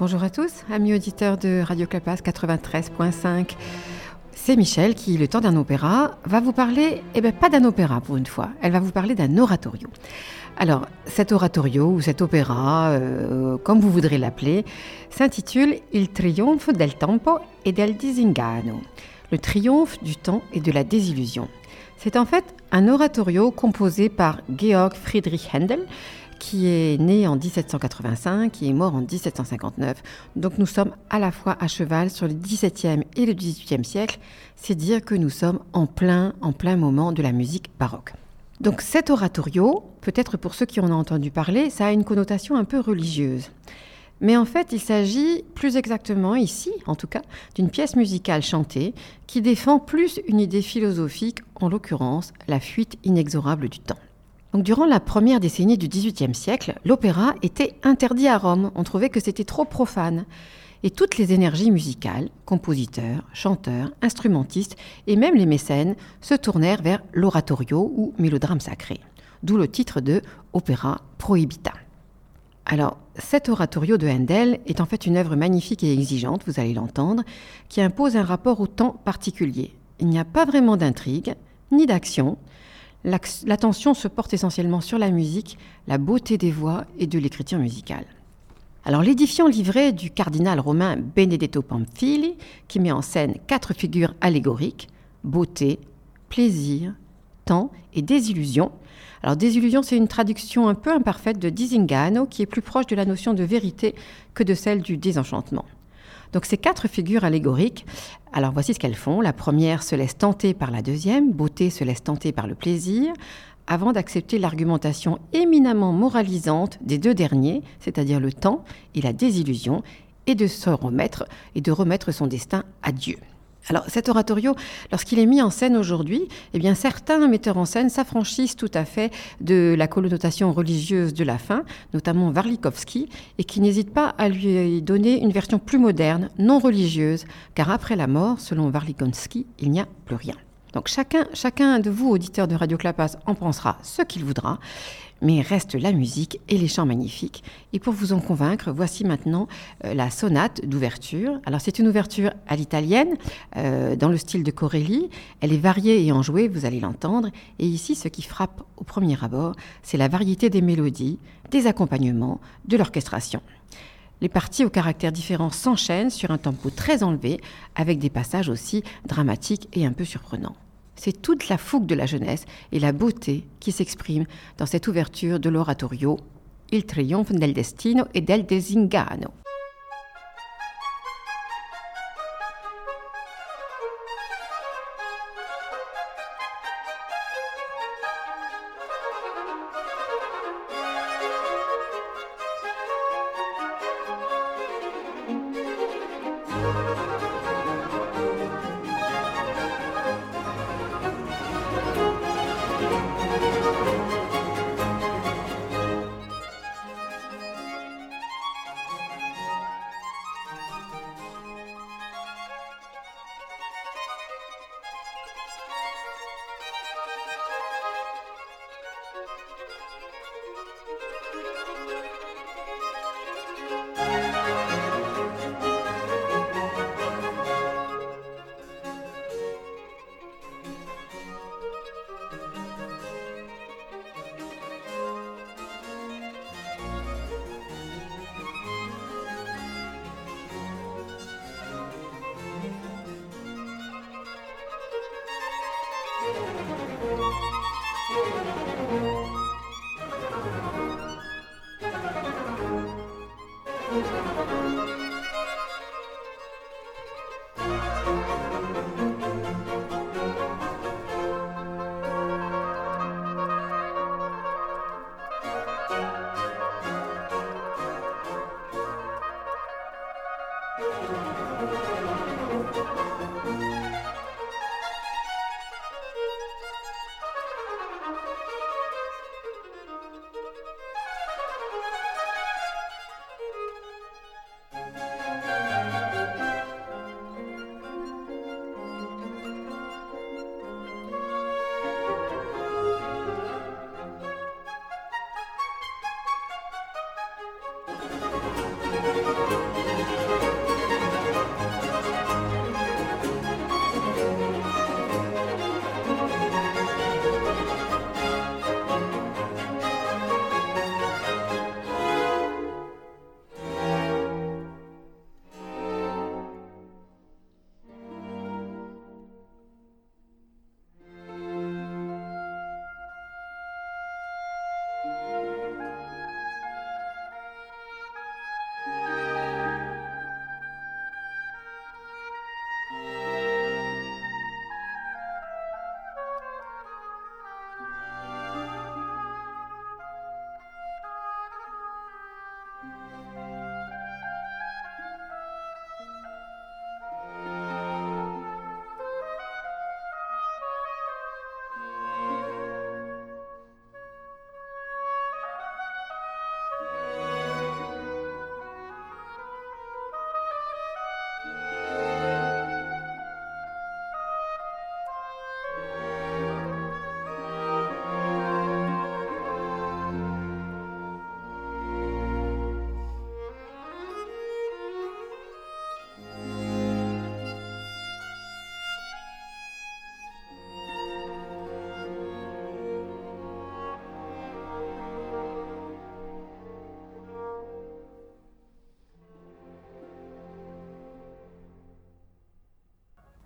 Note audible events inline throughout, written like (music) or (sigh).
Bonjour à tous, amis auditeurs de Radio Clapas 93.5. C'est Michel qui, le temps d'un opéra, va vous parler, eh bien pas d'un opéra pour une fois, elle va vous parler d'un oratorio. Alors, cet oratorio ou cet opéra, euh, comme vous voudrez l'appeler, s'intitule Il triomphe del tempo e del disingano, le triomphe du temps et de la désillusion. C'est en fait un oratorio composé par Georg Friedrich Händel, qui est né en 1785, qui est mort en 1759. Donc nous sommes à la fois à cheval sur le XVIIe et le XVIIIe siècle. C'est dire que nous sommes en plein, en plein moment de la musique baroque. Donc cet oratorio, peut-être pour ceux qui en ont entendu parler, ça a une connotation un peu religieuse. Mais en fait, il s'agit plus exactement ici, en tout cas, d'une pièce musicale chantée qui défend plus une idée philosophique, en l'occurrence la fuite inexorable du temps. Durant la première décennie du XVIIIe siècle, l'opéra était interdit à Rome. On trouvait que c'était trop profane. Et toutes les énergies musicales, compositeurs, chanteurs, instrumentistes et même les mécènes se tournèrent vers l'oratorio ou mélodrame sacré, d'où le titre de Opéra Prohibita. Alors, cet oratorio de Handel est en fait une œuvre magnifique et exigeante, vous allez l'entendre, qui impose un rapport au temps particulier. Il n'y a pas vraiment d'intrigue, ni d'action. L'attention se porte essentiellement sur la musique, la beauté des voix et de l'écriture musicale. Alors, l'édifiant livret du cardinal romain Benedetto Pamphili, qui met en scène quatre figures allégoriques beauté, plaisir, temps et désillusion, alors désillusion, c'est une traduction un peu imparfaite de disingano, qui est plus proche de la notion de vérité que de celle du désenchantement. Donc ces quatre figures allégoriques, alors voici ce qu'elles font. La première se laisse tenter par la deuxième, beauté se laisse tenter par le plaisir, avant d'accepter l'argumentation éminemment moralisante des deux derniers, c'est-à-dire le temps et la désillusion, et de se remettre et de remettre son destin à Dieu. Alors cet oratorio, lorsqu'il est mis en scène aujourd'hui, eh bien certains metteurs en scène s'affranchissent tout à fait de la connotation religieuse de la fin, notamment Warlikowski, et qui n'hésitent pas à lui donner une version plus moderne, non religieuse, car après la mort, selon Warlikowski, il n'y a plus rien. Donc chacun, chacun de vous, auditeurs de Radio Clapas, en pensera ce qu'il voudra mais reste la musique et les chants magnifiques. Et pour vous en convaincre, voici maintenant euh, la sonate d'ouverture. Alors c'est une ouverture à l'italienne, euh, dans le style de Corelli. Elle est variée et enjouée, vous allez l'entendre. Et ici, ce qui frappe au premier abord, c'est la variété des mélodies, des accompagnements, de l'orchestration. Les parties aux caractères différents s'enchaînent sur un tempo très enlevé, avec des passages aussi dramatiques et un peu surprenants. C'est toute la fougue de la jeunesse et la beauté qui s'expriment dans cette ouverture de l'oratorio Il trionfe del destino e del desingano.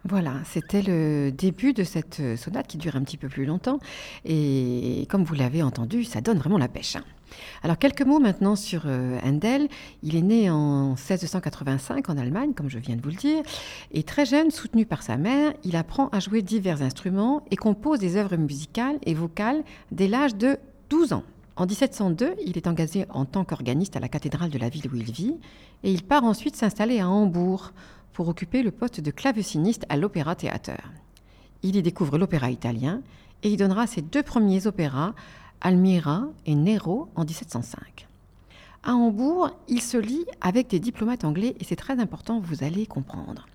Voilà, c'était le début de cette sonate qui dure un petit peu plus longtemps. Et comme vous l'avez entendu, ça donne vraiment la pêche. Hein. Alors quelques mots maintenant sur euh, Handel. Il est né en 1685 en Allemagne, comme je viens de vous le dire, et très jeune, soutenu par sa mère, il apprend à jouer divers instruments et compose des œuvres musicales et vocales dès l'âge de 12 ans. En 1702, il est engagé en tant qu'organiste à la cathédrale de la ville où il vit, et il part ensuite s'installer à Hambourg pour occuper le poste de claveciniste à l'Opéra Theater. Il y découvre l'opéra italien et y donnera ses deux premiers opéras, Almira et Nero, en 1705. À Hambourg, il se lie avec des diplomates anglais et c'est très important, vous allez comprendre.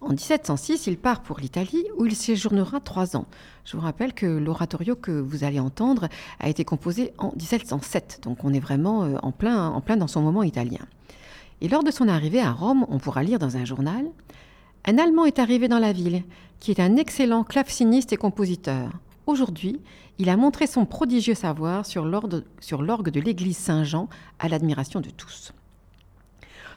En 1706, il part pour l'Italie où il séjournera trois ans. Je vous rappelle que l'oratorio que vous allez entendre a été composé en 1707, donc on est vraiment euh, en plein, en plein dans son moment italien. Et lors de son arrivée à Rome, on pourra lire dans un journal Un Allemand est arrivé dans la ville, qui est un excellent claveciniste et compositeur. Aujourd'hui, il a montré son prodigieux savoir sur l'orgue de l'église Saint-Jean à l'admiration de tous.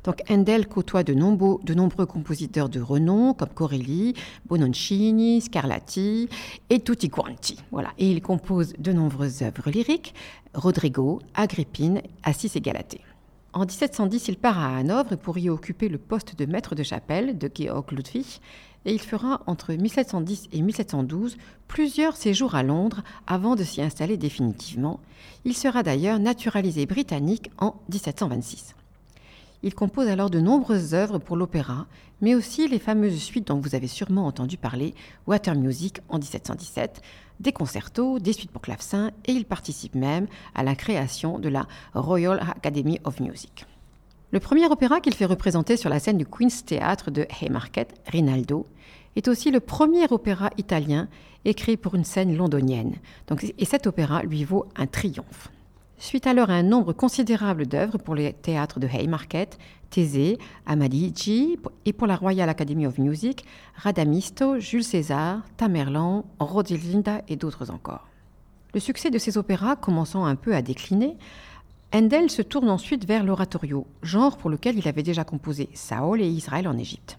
Donc Handel côtoie de nombreux, compositeurs de renom comme Corelli, Bononcini, Scarlatti et tutti quanti. Voilà. Et il compose de nombreuses œuvres lyriques, Rodrigo, Agrippine, Assis et Galatée. En 1710, il part à Hanovre pour y occuper le poste de maître de chapelle de Georg Ludwig et il fera entre 1710 et 1712 plusieurs séjours à Londres avant de s'y installer définitivement. Il sera d'ailleurs naturalisé britannique en 1726. Il compose alors de nombreuses œuvres pour l'opéra, mais aussi les fameuses suites dont vous avez sûrement entendu parler, Water Music en 1717, des concertos, des suites pour clavecin, et il participe même à la création de la Royal Academy of Music. Le premier opéra qu'il fait représenter sur la scène du Queen's Theatre de Haymarket, Rinaldo, est aussi le premier opéra italien écrit pour une scène londonienne. Donc, et cet opéra lui vaut un triomphe. Suite alors à un nombre considérable d'œuvres pour les théâtres de Haymarket, Thésée, Amadigi et pour la Royal Academy of Music, Radamisto, Jules César, Tamerlan, Rodelinda et d'autres encore. Le succès de ces opéras commençant un peu à décliner, Handel se tourne ensuite vers l'oratorio, genre pour lequel il avait déjà composé Saul et Israël en Égypte.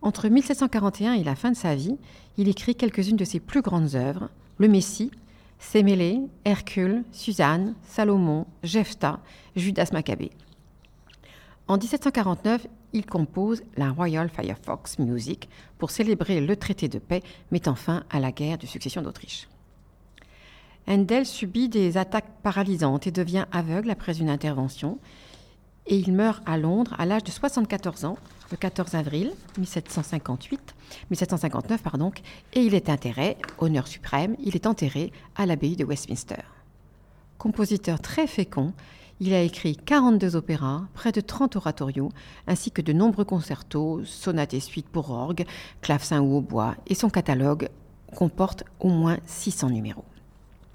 Entre 1741 et la fin de sa vie, il écrit quelques-unes de ses plus grandes œuvres, Le Messie, Sémélé, Hercule, Suzanne, Salomon, Jephthah, Judas Maccabée. En 1749, il compose la Royal Firefox Music pour célébrer le traité de paix mettant fin à la guerre de succession d'Autriche. Handel subit des attaques paralysantes et devient aveugle après une intervention, et il meurt à Londres à l'âge de 74 ans le 14 avril 1758, 1759, pardon, et il est enterré, honneur suprême, il est enterré à l'abbaye de Westminster. Compositeur très fécond, il a écrit 42 opéras, près de 30 oratorios, ainsi que de nombreux concertos, sonates et suites pour orgue, clavecin ou hautbois, et son catalogue comporte au moins 600 numéros.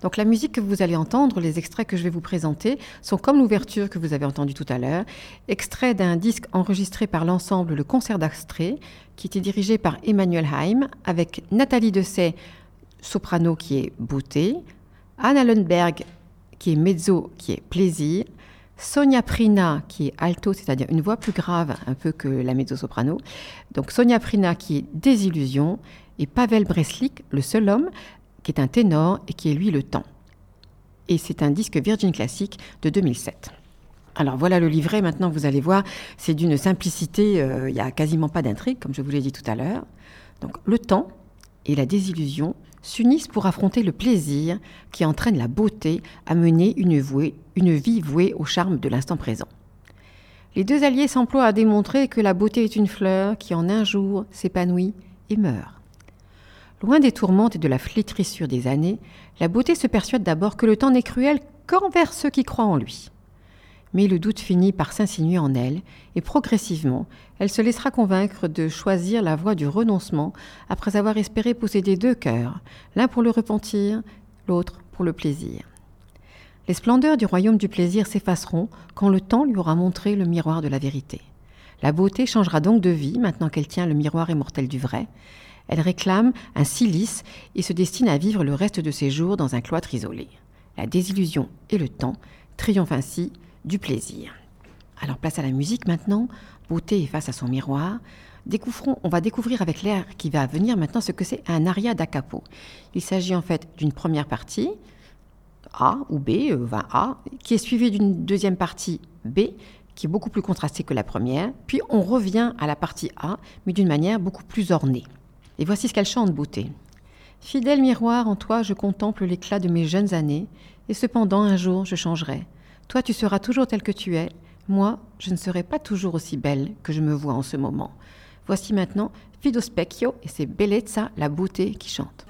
Donc la musique que vous allez entendre, les extraits que je vais vous présenter, sont comme l'ouverture que vous avez entendue tout à l'heure, extrait d'un disque enregistré par l'ensemble Le Concert d'Astrée, qui était dirigé par Emmanuel Haim, avec Nathalie Dessay, soprano qui est beauté, Anna Lundberg qui est mezzo, qui est plaisir, Sonia Prina qui est alto, c'est-à-dire une voix plus grave un peu que la mezzo-soprano, donc Sonia Prina qui est désillusion, et Pavel Breslik, le seul homme, qui est un ténor et qui est lui le temps. Et c'est un disque Virgin Classic de 2007. Alors voilà le livret, maintenant vous allez voir, c'est d'une simplicité, euh, il n'y a quasiment pas d'intrigue, comme je vous l'ai dit tout à l'heure. Donc le temps et la désillusion s'unissent pour affronter le plaisir qui entraîne la beauté à mener une, une vie vouée au charme de l'instant présent. Les deux alliés s'emploient à démontrer que la beauté est une fleur qui en un jour s'épanouit et meurt. Loin des tourmentes et de la flétrissure des années, la beauté se persuade d'abord que le temps n'est cruel qu'envers ceux qui croient en lui. Mais le doute finit par s'insinuer en elle, et progressivement, elle se laissera convaincre de choisir la voie du renoncement après avoir espéré posséder deux cœurs, l'un pour le repentir, l'autre pour le plaisir. Les splendeurs du royaume du plaisir s'effaceront quand le temps lui aura montré le miroir de la vérité. La beauté changera donc de vie maintenant qu'elle tient le miroir immortel du vrai, elle réclame un silice et se destine à vivre le reste de ses jours dans un cloître isolé. La désillusion et le temps triomphent ainsi du plaisir. Alors place à la musique maintenant. Beauté est face à son miroir. découvrons, on va découvrir avec l'air qui va venir maintenant ce que c'est un aria da capo. Il s'agit en fait d'une première partie, A ou B, euh, A, qui est suivie d'une deuxième partie B, qui est beaucoup plus contrastée que la première, puis on revient à la partie A, mais d'une manière beaucoup plus ornée. Et voici ce qu'elle chante, beauté. Fidèle miroir, en toi je contemple l'éclat de mes jeunes années, et cependant un jour je changerai. Toi tu seras toujours tel que tu es, moi je ne serai pas toujours aussi belle que je me vois en ce moment. Voici maintenant Fido Specchio et c'est Bellezza, la beauté, qui chante.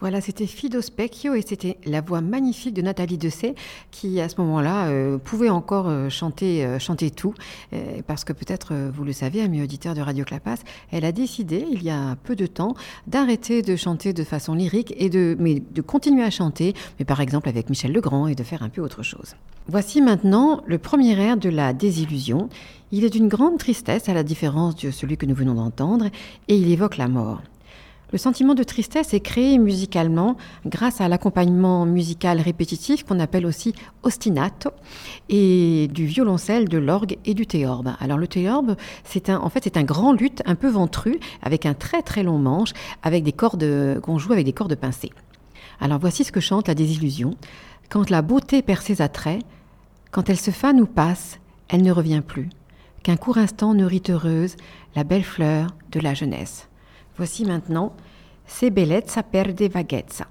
Voilà, c'était Fido Specchio et c'était la voix magnifique de Nathalie Dessay qui, à ce moment-là, euh, pouvait encore euh, chanter, euh, chanter tout. parce que peut-être, vous le savez, ami auditeur de Radio Clapas, elle a décidé, il y a peu de temps, d'arrêter de chanter de façon lyrique et de, mais de continuer à chanter, mais par exemple avec Michel Legrand et de faire un peu autre chose. Voici maintenant le premier air de la désillusion. Il est d'une grande tristesse à la différence de celui que nous venons d'entendre et il évoque la mort. Le sentiment de tristesse est créé musicalement grâce à l'accompagnement musical répétitif qu'on appelle aussi ostinato et du violoncelle, de l'orgue et du théorbe. Alors le théorbe, c'est un, en fait, c'est un grand luth un peu ventru avec un très très long manche avec des cordes qu'on joue avec des cordes pincées. Alors voici ce que chante la désillusion. Quand la beauté perd ses attraits, quand elle se fane ou passe, elle ne revient plus. Qu'un court instant nourrit heureuse la belle fleur de la jeunesse. Voici maintenant Se bellezza perde vaghezza.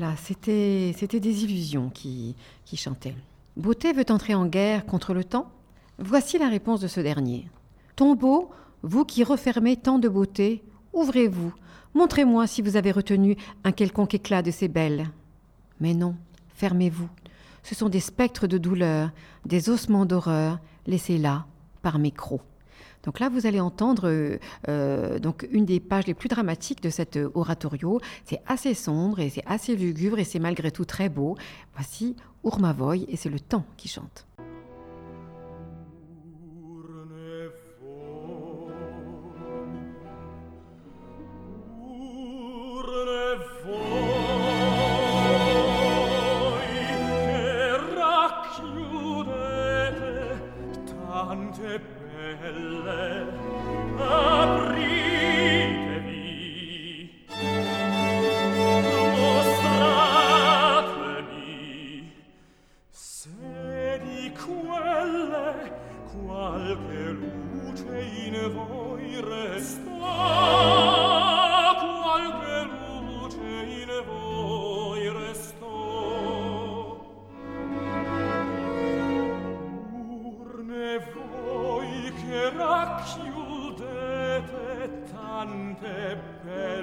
Voilà, c'était des illusions qui, chantaient. Beauté veut entrer en guerre contre le temps Voici la réponse de ce dernier. Tombeau, vous qui refermez tant de beauté, ouvrez-vous, montrez-moi si vous avez retenu un quelconque éclat de ces belles. Mais non, fermez-vous. Ce sont des spectres de douleur, des ossements d'horreur, laissés là par mes crocs. Donc là, vous allez entendre euh, euh, donc une des pages les plus dramatiques de cet euh, oratorio. C'est assez sombre et c'est assez lugubre et c'est malgré tout très beau. Voici Urmavoy et c'est le temps qui chante. chiudete tante belle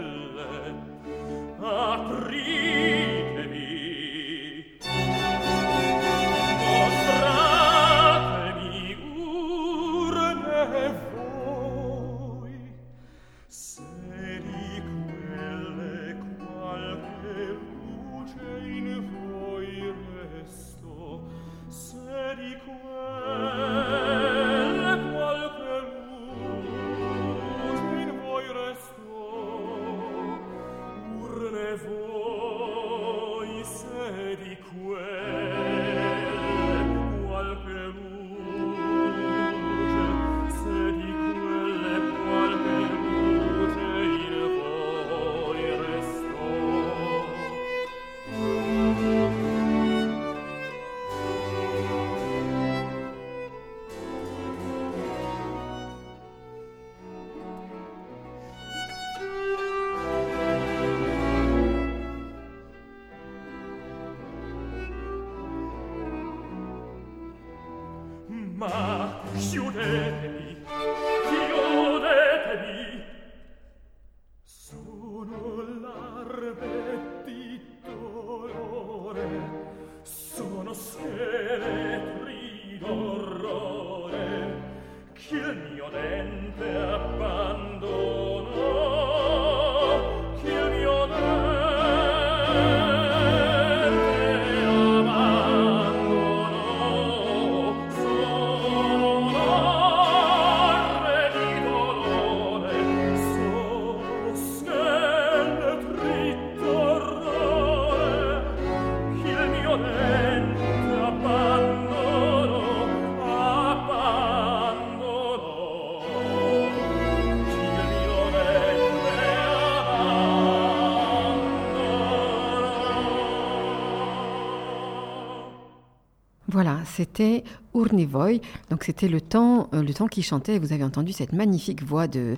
c'était Urnivoy. Donc c'était le temps, euh, le temps qui chantait. Vous avez entendu cette magnifique voix de,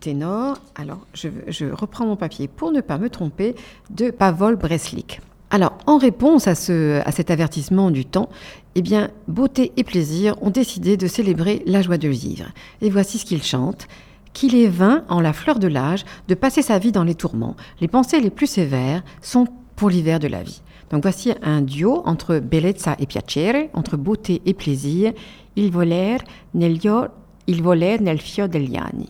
ténor. Alors je, reprends mon papier pour ne pas me tromper de Pavol Breslik. Alors en réponse à, ce, à cet avertissement du temps, eh bien beauté et plaisir ont décidé de célébrer la joie de vivre. Et voici ce qu'ils chantent qu'il est vain, en la fleur de l'âge, de passer sa vie dans les tourments. Les pensées les plus sévères sont pour l'hiver de la vie. Donc voici un duo entre bellezza et piacere, entre beauté et plaisir. Il voler nel, il degli anni.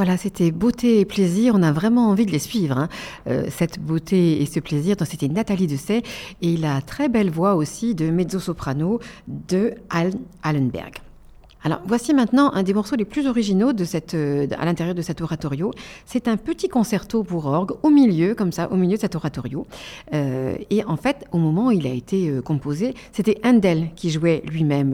Voilà, c'était beauté et plaisir. On a vraiment envie de les suivre, hein. euh, cette beauté et ce plaisir. Donc, c'était Nathalie Dessay et la très belle voix aussi de mezzo-soprano de Al Allenberg. Alors voici maintenant un des morceaux les plus originaux de cette, euh, à l'intérieur de cet oratorio. C'est un petit concerto pour orgue au milieu, comme ça, au milieu de cet oratorio. Euh, et en fait, au moment où il a été euh, composé, c'était Handel qui jouait lui-même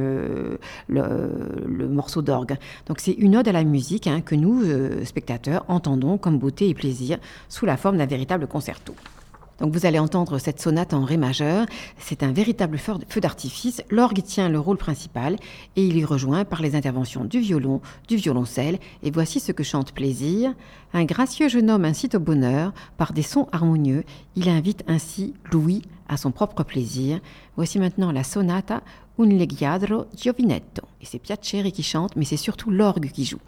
le, morceau d'orgue. Donc c'est une ode à la musique hein, que nous, spectateurs, entendons comme beauté et plaisir sous la forme d'un véritable concerto. Donc vous allez entendre cette sonate en ré majeur. C'est un véritable feu d'artifice. L'orgue tient le rôle principal et il est rejoint par les interventions du violon, du violoncelle. Et voici ce que chante Plaisir. Un gracieux jeune homme incite au bonheur par des sons harmonieux. Il invite ainsi Louis à son propre plaisir. Voici maintenant la sonata Un leggiadro giovinetto. Et c'est Piacere qui chante, mais c'est surtout l'orgue qui joue.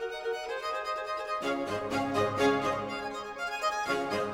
Thank you.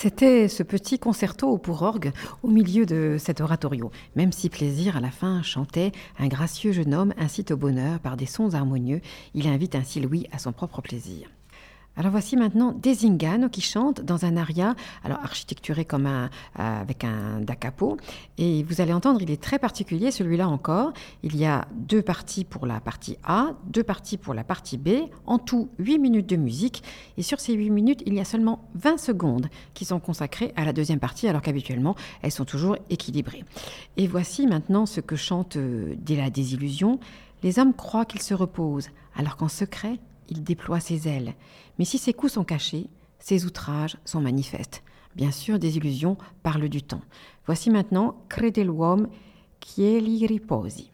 C'était ce petit concerto pour orgue au milieu de cet oratorio. Même si Plaisir, à la fin, chantait Un gracieux jeune homme incite au bonheur par des sons harmonieux, il invite ainsi Louis à son propre plaisir. Alors voici maintenant Desingano qui chante dans un aria, alors architecturé comme un, euh, avec un da capo. Et vous allez entendre, il est très particulier celui-là encore. Il y a deux parties pour la partie A, deux parties pour la partie B, en tout 8 minutes de musique. Et sur ces 8 minutes, il y a seulement 20 secondes qui sont consacrées à la deuxième partie, alors qu'habituellement, elles sont toujours équilibrées. Et voici maintenant ce que chante euh, dès la désillusion. Les hommes croient qu'ils se reposent, alors qu'en secret, il déploie ses ailes. Mais si ses coups sont cachés, ses outrages sont manifestes. Bien sûr, des illusions parlent du temps. Voici maintenant Crede l'uomo qui riposi.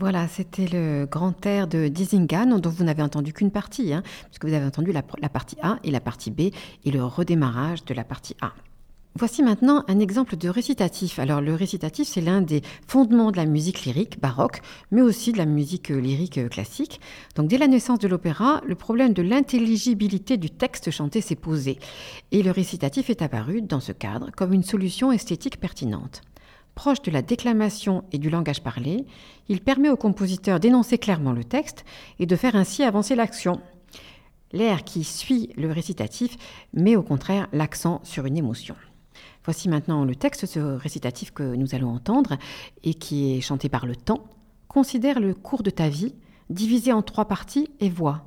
Voilà, c'était le grand air de Dizingan, dont vous n'avez entendu qu'une partie, hein, puisque vous avez entendu la, partie A et la partie B, et le redémarrage de la partie A. Voici maintenant un exemple de récitatif. Alors le récitatif, c'est l'un des fondements de la musique lyrique baroque, mais aussi de la musique lyrique classique. Donc dès la naissance de l'opéra, le problème de l'intelligibilité du texte chanté s'est posé, et le récitatif est apparu dans ce cadre comme une solution esthétique pertinente. Proche de la déclamation et du langage parlé, il permet au compositeur d'énoncer clairement le texte et de faire ainsi avancer l'action. L'air qui suit le récitatif met au contraire l'accent sur une émotion. Voici maintenant le texte ce récitatif que nous allons entendre et qui est chanté par le temps. Considère le cours de ta vie, divisé en trois parties, et vois.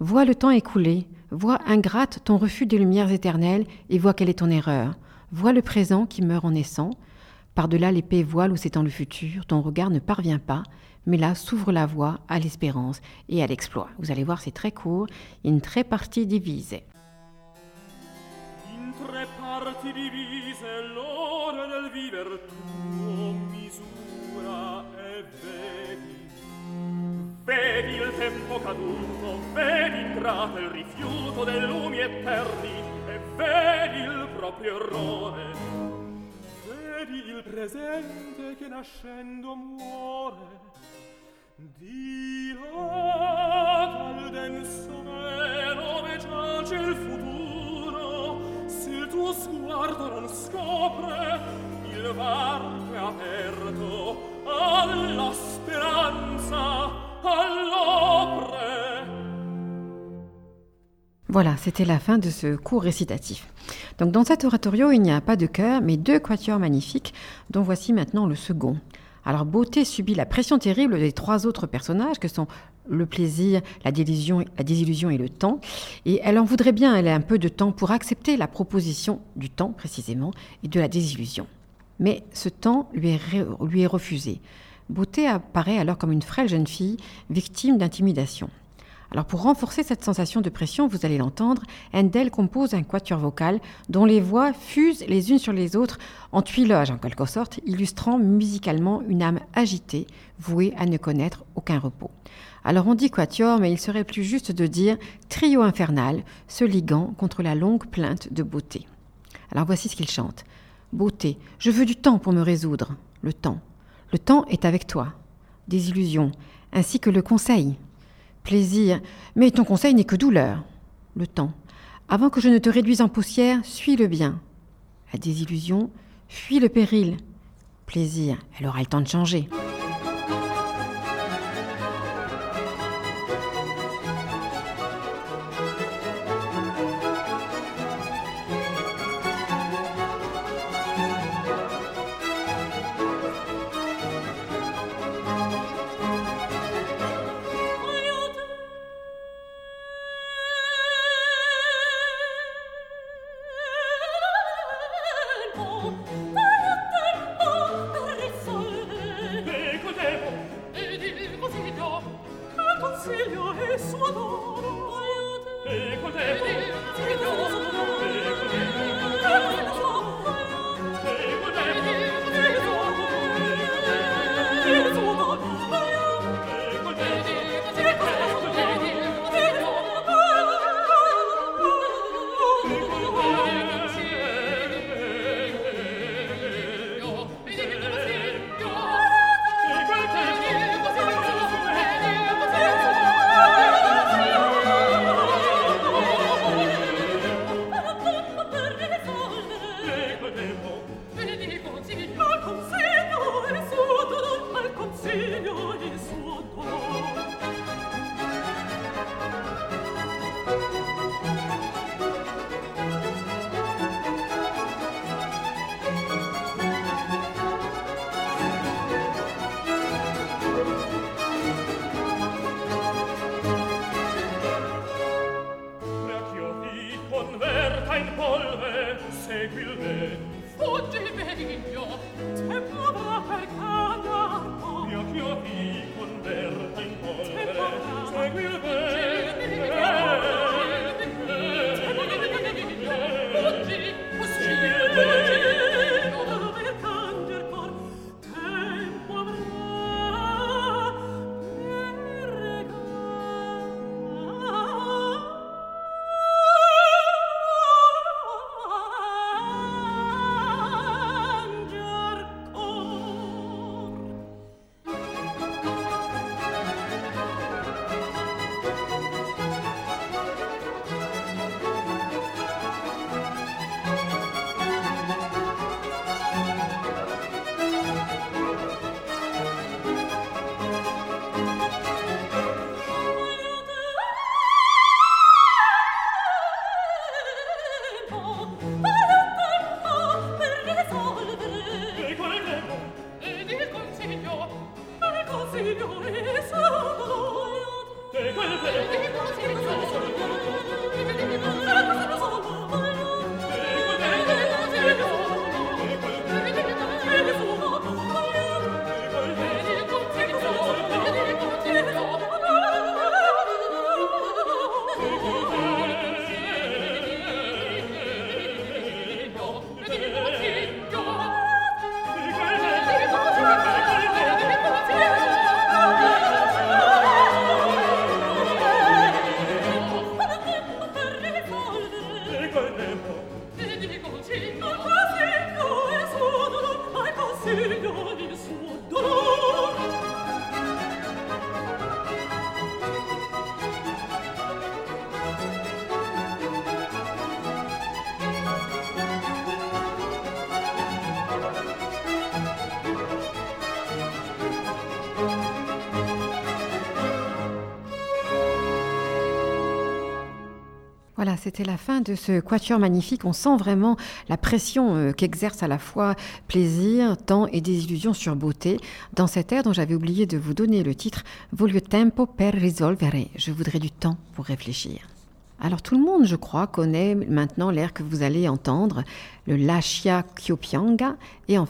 Vois le temps écoulé, vois ingrate ton refus des lumières éternelles et vois quelle est ton erreur. Vois le présent qui meurt en naissant, par-delà l'épais voile où s'étend le futur, ton regard ne parvient pas, mais là s'ouvre la voie à l'espérance et à l'exploit. Vous allez voir, c'est très court, in tre parti divise. In tre parti divise l'ora del viver tuo misura e vedi Vedi il tempo caduto, vedi ingrato il rifiuto dei lumi eterni e vedi il proprio errore vedi il presente che nascendo muore. Di là dal denso velo ve giace il futuro. Se il tuo sguardo non scopre il varco è aperto alla speranza all'opre. Voilà, c'était la fin de ce cours récitatif. Donc dans cet oratorio, il n'y a pas de chœur, mais deux quatuors magnifiques, dont voici maintenant le second. Alors Beauté subit la pression terrible des trois autres personnages que sont le plaisir, la désillusion, et le temps. Et elle en voudrait bien, elle a un peu de temps pour accepter la proposition du temps précisément et de la désillusion. Mais ce temps lui est refusé. Beauté apparaît alors comme une frêle jeune fille victime d'intimidation. Alors pour renforcer cette sensation de pression, vous allez l'entendre, Handel compose un quatuor vocal dont les voix fusent les unes sur les autres en tuilage en quelque sorte, illustrant musicalement une âme agitée, vouée à ne connaître aucun repos. Alors on dit quatuor, mais il serait plus juste de dire trio infernal, se liguant contre la longue plainte de beauté. Alors voici ce qu'il chante. Beauté, je veux du temps pour me résoudre. Le temps. Le temps est avec toi. Des illusions, ainsi que le conseil, Plaisir. Mais ton conseil n'est que douleur. Le temps. Avant que je ne te réduise en poussière, suis le bien. La désillusion, fuis le péril. Plaisir. Elle aura le temps de changer. will (laughs) Voilà, c'était la fin de ce quatuor magnifique. On sent vraiment la pression euh, qu'exerce à la fois plaisir, temps et désillusion sur beauté dans cet air dont j'avais oublié de vous donner le titre Voglio tempo per risolvere. Je voudrais du temps pour réfléchir. Alors tout le monde, je crois, connaît maintenant l'air que vous allez entendre, le Lashia Kyopianga. Et en,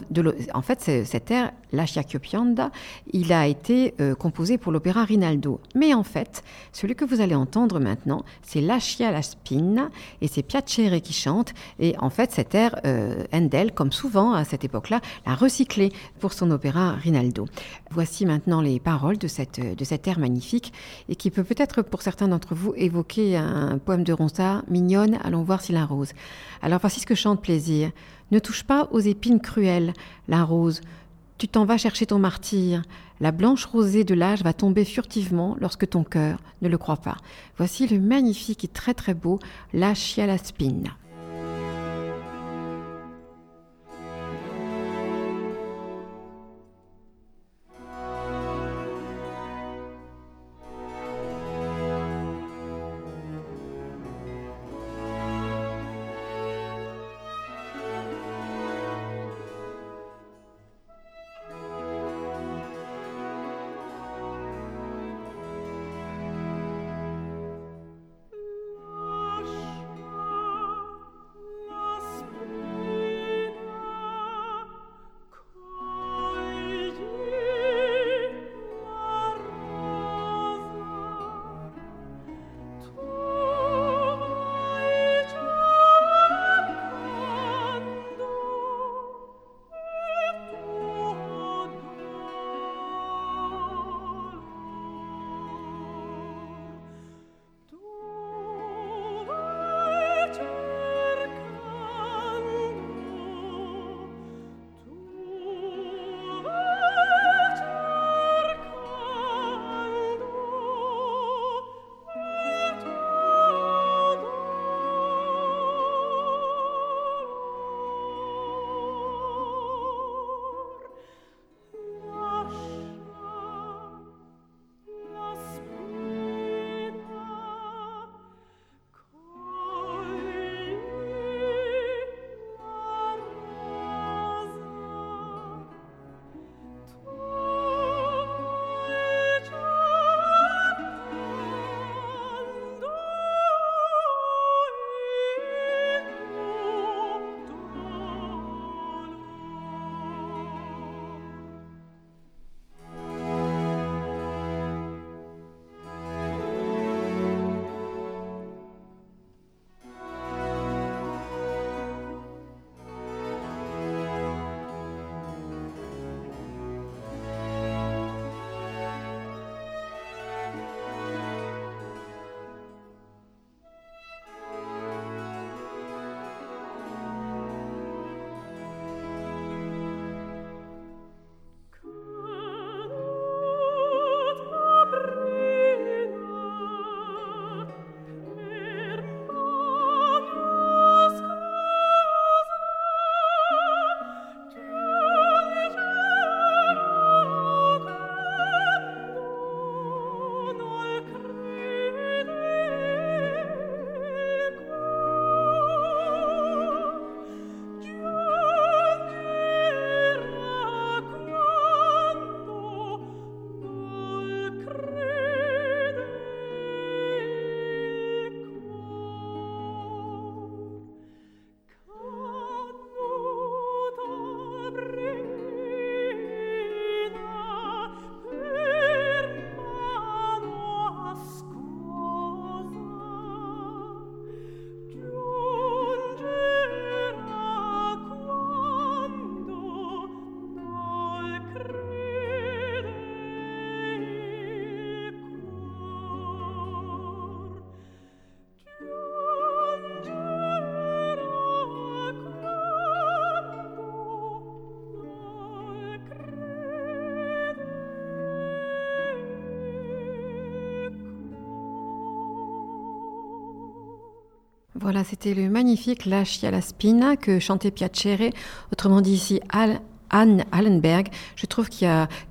fait, cet air, Lashia Kyopianda, il a été euh, composé pour l'opéra Rinaldo. Mais en fait, celui que vous allez entendre maintenant, c'est Lashia la Spina et c'est Piacere qui chante. Et en fait, cet air, euh, Handel, comme souvent à cette époque-là, l'a recyclé pour son opéra Rinaldo. Voici maintenant les paroles de, cette, de cet air magnifique et qui peut peut-être pour certains d'entre vous évoquer un poème de Ronsard, Mignonne, allons voir s'il a rose. Alors voici ce que chante Plaisir. Ne touche pas aux épines cruelles, la rose. Tu t'en vas chercher ton martyr. La blanche rosée de l'âge va tomber furtivement lorsque ton cœur ne le croit pas. Voici le magnifique et très très beau La Chialaspina. Voilà, c'était le magnifique La Scia Spina que chantait Piacere, autrement dit ici Anne Allenberg. Je trouve qu'il y,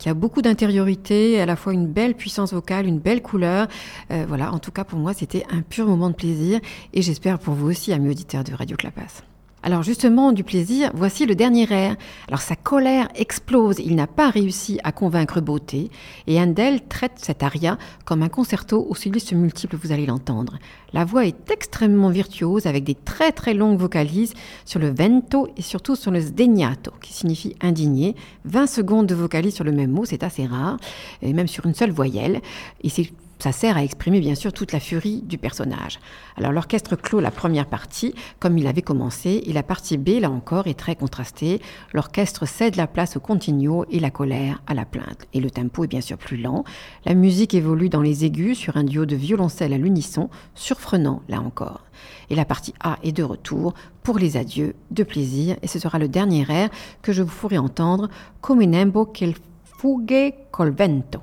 a, beaucoup d'intériorité, à la fois une belle puissance vocale, une belle couleur. Euh, voilà, en tout cas pour moi, c'était un pur moment de plaisir et j'espère pour vous aussi, amis auditeurs de Radio Clapas. Alors justement, du plaisir, voici le dernier air. Alors sa colère explose, il n'a pas réussi à convaincre Beauté, et Handel traite cet aria comme un concerto aux solistes multiples, vous allez l'entendre. La voix est extrêmement virtuose, avec des très très longues vocalises sur le vento et surtout sur le sdegnato, qui signifie indigné. 20 secondes de vocalise sur le même mot, c'est assez rare, et même sur une seule voyelle, et c'est ça sert à exprimer bien sûr toute la furie du personnage. Alors l'orchestre clôt la première partie comme il avait commencé et la partie B là encore est très contrastée. L'orchestre cède la place au continuo et la colère à la plainte. Et le tempo est bien sûr plus lent. La musique évolue dans les aigus sur un duo de violoncelle à l'unisson, surprenant là encore. Et la partie A est de retour pour les adieux de plaisir et ce sera le dernier air que je vous ferai entendre, Cominembo quel fugge col vento.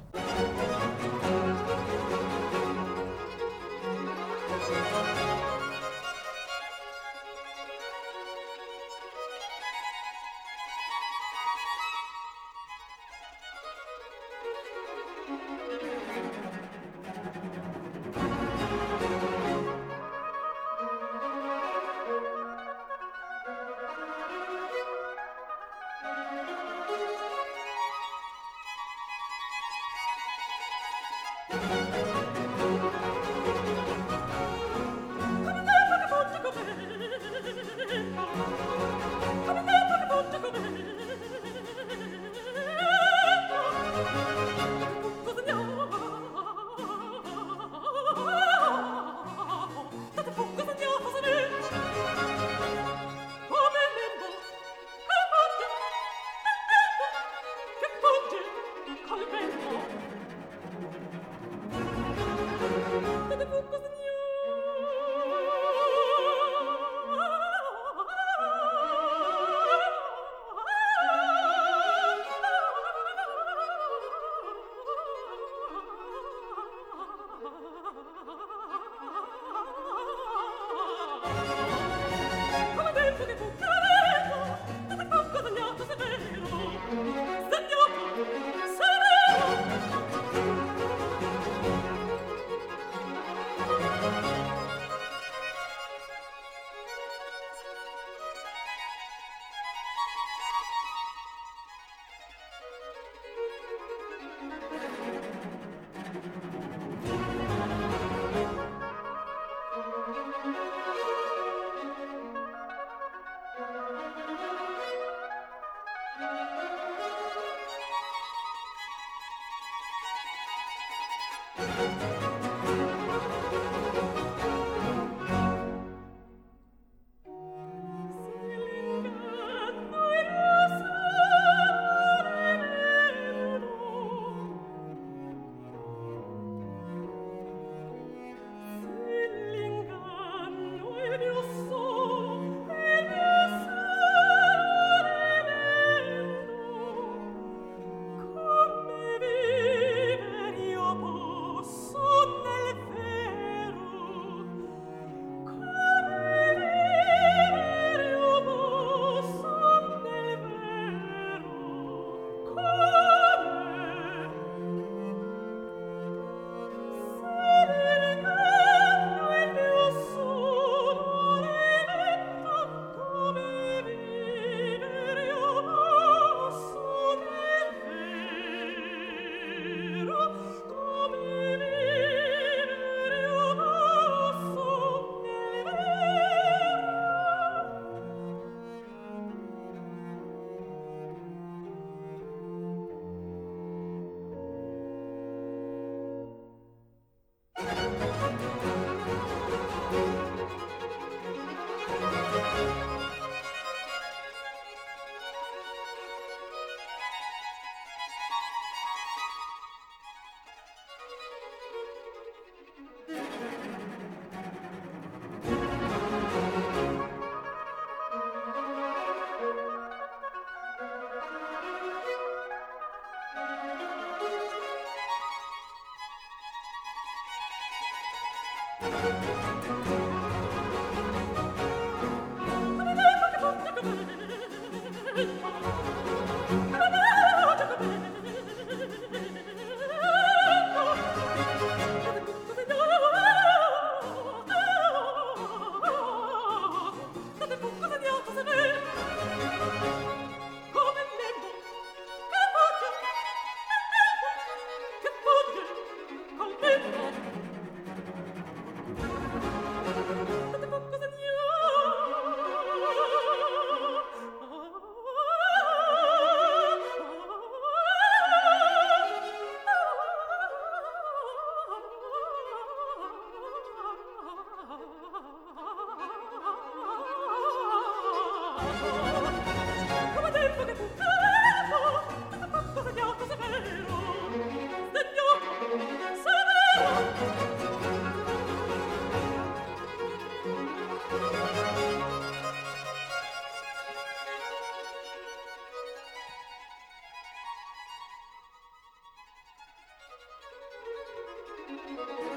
thank you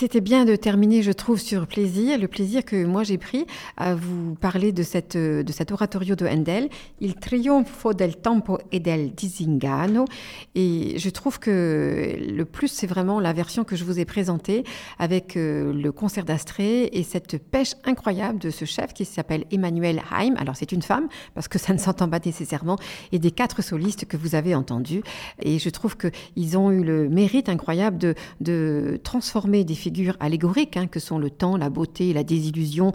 C'était bien de terminer, je trouve, sur plaisir, le plaisir que moi j'ai pris à vous parler de, cette, de cet oratorio de Handel, Il trionfo del tempo e del disingano. Et je trouve que le plus, c'est vraiment la version que je vous ai présentée avec euh, le concert d'Astrée et cette pêche incroyable de ce chef qui s'appelle Emmanuel Haim. Alors c'est une femme, parce que ça ne s'entend pas nécessairement, et des quatre solistes que vous avez entendus. Et je trouve qu'ils ont eu le mérite incroyable de, de transformer des figures allégoriques, hein, que sont le temps, la beauté, la désillusion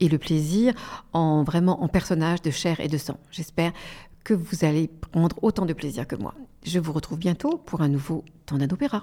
et le plaisir, en vraiment en personnages de chair et de sang. J'espère que vous allez prendre autant de plaisir que moi. Je vous retrouve bientôt pour un nouveau temps d'opéra.